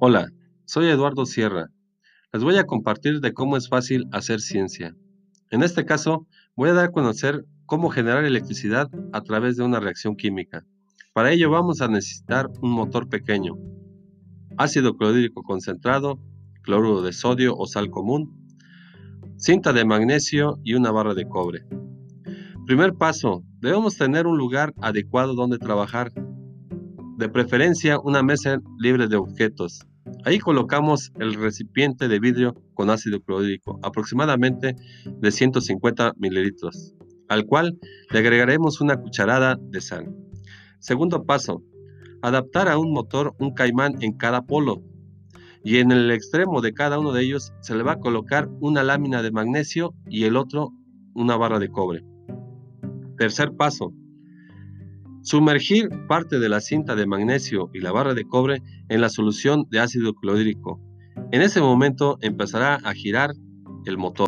Hola, soy Eduardo Sierra. Les voy a compartir de cómo es fácil hacer ciencia. En este caso, voy a dar a conocer cómo generar electricidad a través de una reacción química. Para ello vamos a necesitar un motor pequeño, ácido clorhídrico concentrado, cloruro de sodio o sal común, cinta de magnesio y una barra de cobre. Primer paso, debemos tener un lugar adecuado donde trabajar de preferencia una mesa libre de objetos. Ahí colocamos el recipiente de vidrio con ácido clorhídrico, aproximadamente de 150 mililitros, al cual le agregaremos una cucharada de sal. Segundo paso, adaptar a un motor un caimán en cada polo y en el extremo de cada uno de ellos se le va a colocar una lámina de magnesio y el otro una barra de cobre. Tercer paso, Sumergir parte de la cinta de magnesio y la barra de cobre en la solución de ácido clorhídrico. En ese momento empezará a girar el motor.